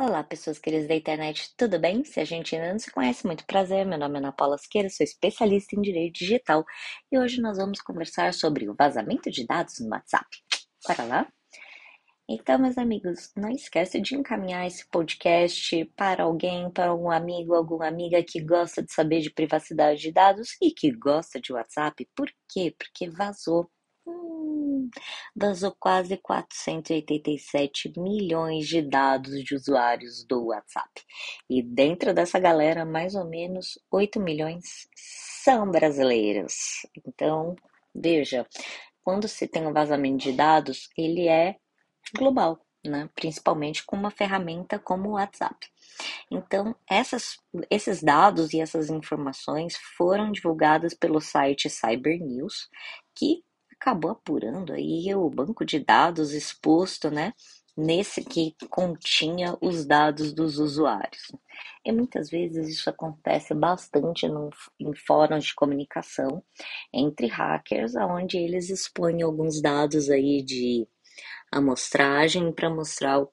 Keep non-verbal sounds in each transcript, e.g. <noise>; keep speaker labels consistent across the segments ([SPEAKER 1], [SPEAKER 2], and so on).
[SPEAKER 1] Olá, pessoas queridas da internet, tudo bem? Se a gente ainda não se conhece, muito prazer. Meu nome é Ana Paula Siqueira, sou especialista em direito digital e hoje nós vamos conversar sobre o vazamento de dados no WhatsApp. Bora lá? Então, meus amigos, não esquece de encaminhar esse podcast para alguém, para algum amigo, alguma amiga que gosta de saber de privacidade de dados e que gosta de WhatsApp. Por quê? Porque vazou vazou quase 487 milhões de dados de usuários do WhatsApp. E dentro dessa galera, mais ou menos 8 milhões são brasileiros. Então, veja, quando se tem um vazamento de dados, ele é global, né? principalmente com uma ferramenta como o WhatsApp. Então, essas, esses dados e essas informações foram divulgadas pelo site Cyber News, que acabou apurando aí o banco de dados exposto, né? Nesse que continha os dados dos usuários. E muitas vezes isso acontece bastante no, em fóruns de comunicação entre hackers, onde eles expõem alguns dados aí de amostragem para mostrar o,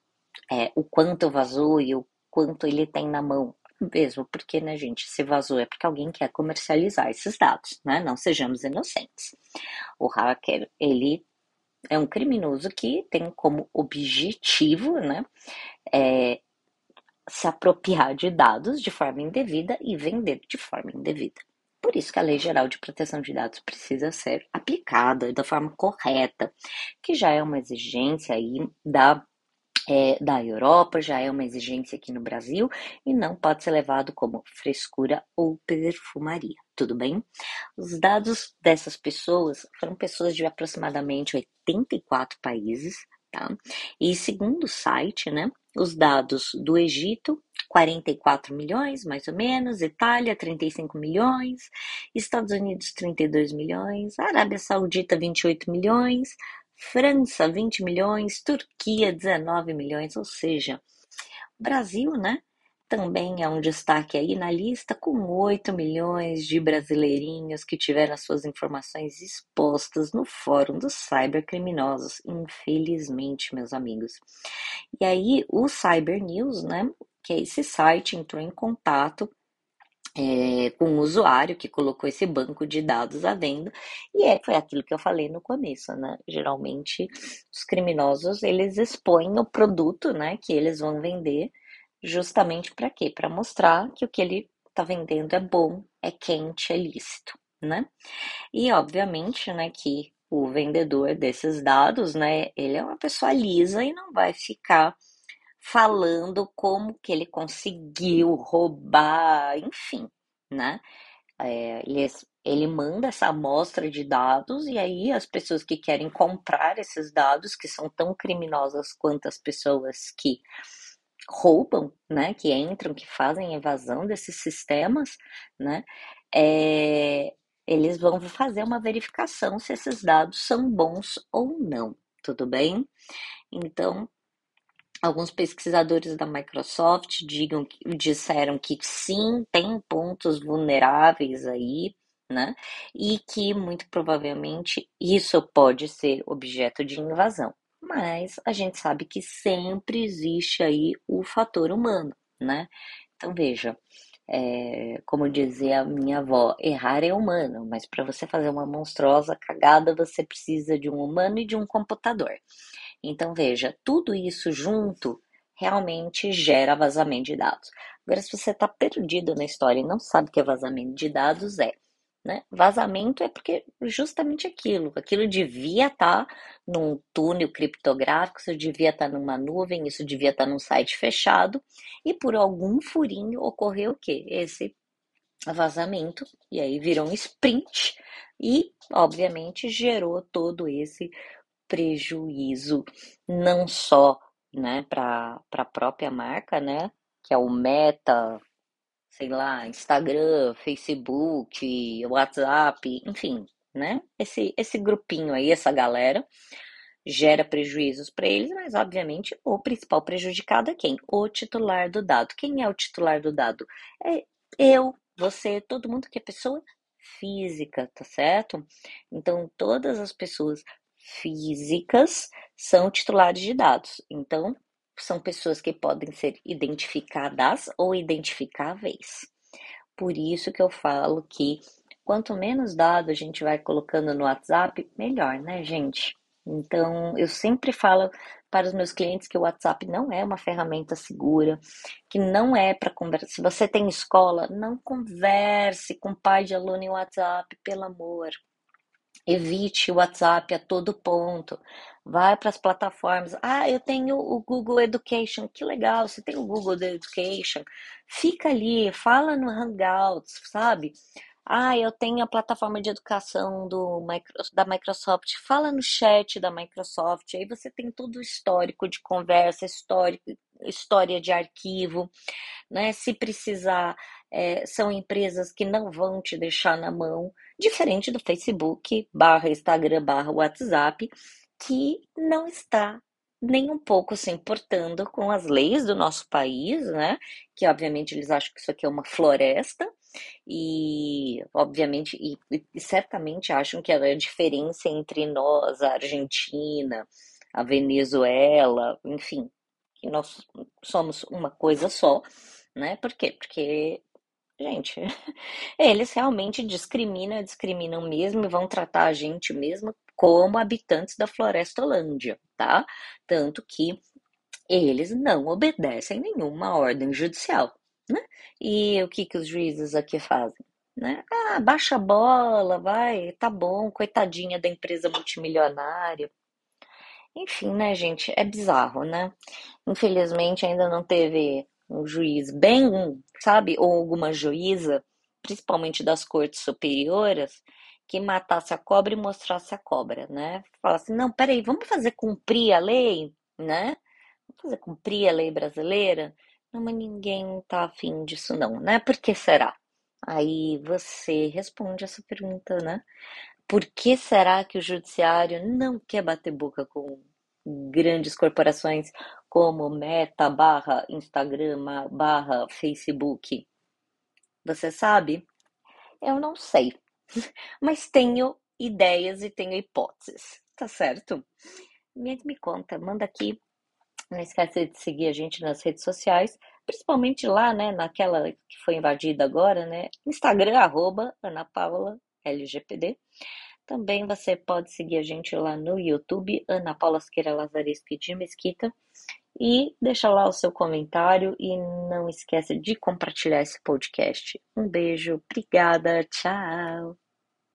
[SPEAKER 1] é, o quanto vazou e o quanto ele tem na mão mesmo, porque, né, gente, se vazou é porque alguém quer comercializar esses dados, né? Não sejamos inocentes. O hacker, ele é um criminoso que tem como objetivo, né, é, se apropriar de dados de forma indevida e vender de forma indevida. Por isso que a Lei Geral de Proteção de Dados precisa ser aplicada da forma correta, que já é uma exigência aí da é, da Europa, já é uma exigência aqui no Brasil e não pode ser levado como frescura ou perfumaria, tudo bem? Os dados dessas pessoas foram pessoas de aproximadamente 84 países, tá? E segundo o site, né, os dados do Egito, 44 milhões, mais ou menos, Itália, 35 milhões, Estados Unidos, 32 milhões, Arábia Saudita, 28 milhões, França, 20 milhões, Turquia, 19 milhões, ou seja, Brasil, né? Também é um destaque aí na lista, com 8 milhões de brasileirinhos que tiveram suas informações expostas no fórum dos cybercriminosos, infelizmente, meus amigos. E aí, o Cyber News, né, que é esse site, entrou em contato é, com o usuário que colocou esse banco de dados à venda e é, foi aquilo que eu falei no começo, né? Geralmente os criminosos eles expõem o produto, né, que eles vão vender justamente para quê? Para mostrar que o que ele está vendendo é bom, é quente, é lícito, né? E obviamente, né, que o vendedor desses dados, né, ele é uma pessoa lisa e não vai ficar falando como que ele conseguiu roubar, enfim, né? É, ele, ele manda essa amostra de dados e aí as pessoas que querem comprar esses dados, que são tão criminosas quanto as pessoas que roubam, né, que entram, que fazem evasão desses sistemas, né, é, eles vão fazer uma verificação se esses dados são bons ou não, tudo bem? Então, Alguns pesquisadores da Microsoft digam, disseram que sim, tem pontos vulneráveis aí, né? E que muito provavelmente isso pode ser objeto de invasão. Mas a gente sabe que sempre existe aí o fator humano, né? Então veja, é, como dizia a minha avó, errar é humano, mas para você fazer uma monstruosa cagada, você precisa de um humano e de um computador. Então, veja, tudo isso junto realmente gera vazamento de dados. Agora, se você está perdido na história e não sabe o que é vazamento de dados, é. Né? Vazamento é porque justamente aquilo, aquilo devia estar tá num túnel criptográfico, isso devia estar tá numa nuvem, isso devia estar tá num site fechado, e por algum furinho ocorreu o quê? Esse vazamento, e aí virou um sprint, e obviamente gerou todo esse prejuízo não só né, para a própria marca, né, que é o Meta, sei lá, Instagram, Facebook, WhatsApp, enfim, né, esse, esse grupinho aí, essa galera, gera prejuízos para eles, mas obviamente o principal prejudicado é quem? O titular do dado. Quem é o titular do dado? É eu, você, todo mundo que é pessoa física, tá certo? Então, todas as pessoas físicas são titulares de dados. Então, são pessoas que podem ser identificadas ou identificáveis. Por isso que eu falo que quanto menos dados a gente vai colocando no WhatsApp, melhor, né, gente? Então, eu sempre falo para os meus clientes que o WhatsApp não é uma ferramenta segura, que não é para conversar. Se você tem escola, não converse com pai de aluno em WhatsApp, pelo amor. Evite o WhatsApp a todo ponto. Vai para as plataformas. Ah, eu tenho o Google Education. Que legal, você tem o Google Education. Fica ali, fala no Hangouts, sabe? Ah, eu tenho a plataforma de educação do, da Microsoft. Fala no chat da Microsoft. Aí você tem todo o histórico de conversa, histórico, história de arquivo, né? Se precisar, é, são empresas que não vão te deixar na mão, diferente do Facebook, barra Instagram, barra WhatsApp, que não está nem um pouco se importando com as leis do nosso país, né? Que obviamente eles acham que isso aqui é uma floresta e obviamente e, e certamente acham que a diferença entre nós, a Argentina, a Venezuela, enfim, que nós somos uma coisa só, né? Por quê? Porque Gente, <laughs> eles realmente discriminam, discriminam mesmo e vão tratar a gente mesmo como habitantes da Floresta Holândia, tá? Tanto que eles não obedecem nenhuma ordem judicial, né? E o que que os juízes aqui fazem? Né? Ah, baixa a bola, vai, tá bom, coitadinha da empresa multimilionária. Enfim, né, gente, é bizarro, né? Infelizmente ainda não teve um juiz bem, sabe, ou alguma juíza, principalmente das cortes superiores, que matasse a cobra e mostrasse a cobra, né? Falasse, não, peraí, vamos fazer cumprir a lei, né? Vamos fazer cumprir a lei brasileira? Não, mas ninguém tá afim disso não, né? Por que será? Aí você responde essa pergunta, né? Por que será que o judiciário não quer bater boca com grandes corporações como Meta, barra Instagram, barra Facebook? Você sabe? Eu não sei, <laughs> mas tenho ideias e tenho hipóteses, tá certo? Me, me conta, manda aqui. Não esquece de seguir a gente nas redes sociais, principalmente lá, né, naquela que foi invadida agora, né? Instagram, arroba Ana Paula LGPD. Também você pode seguir a gente lá no YouTube, Ana Paula Siqueira Lazareschi de Mesquita. E deixa lá o seu comentário e não esqueça de compartilhar esse podcast. Um beijo, obrigada, tchau!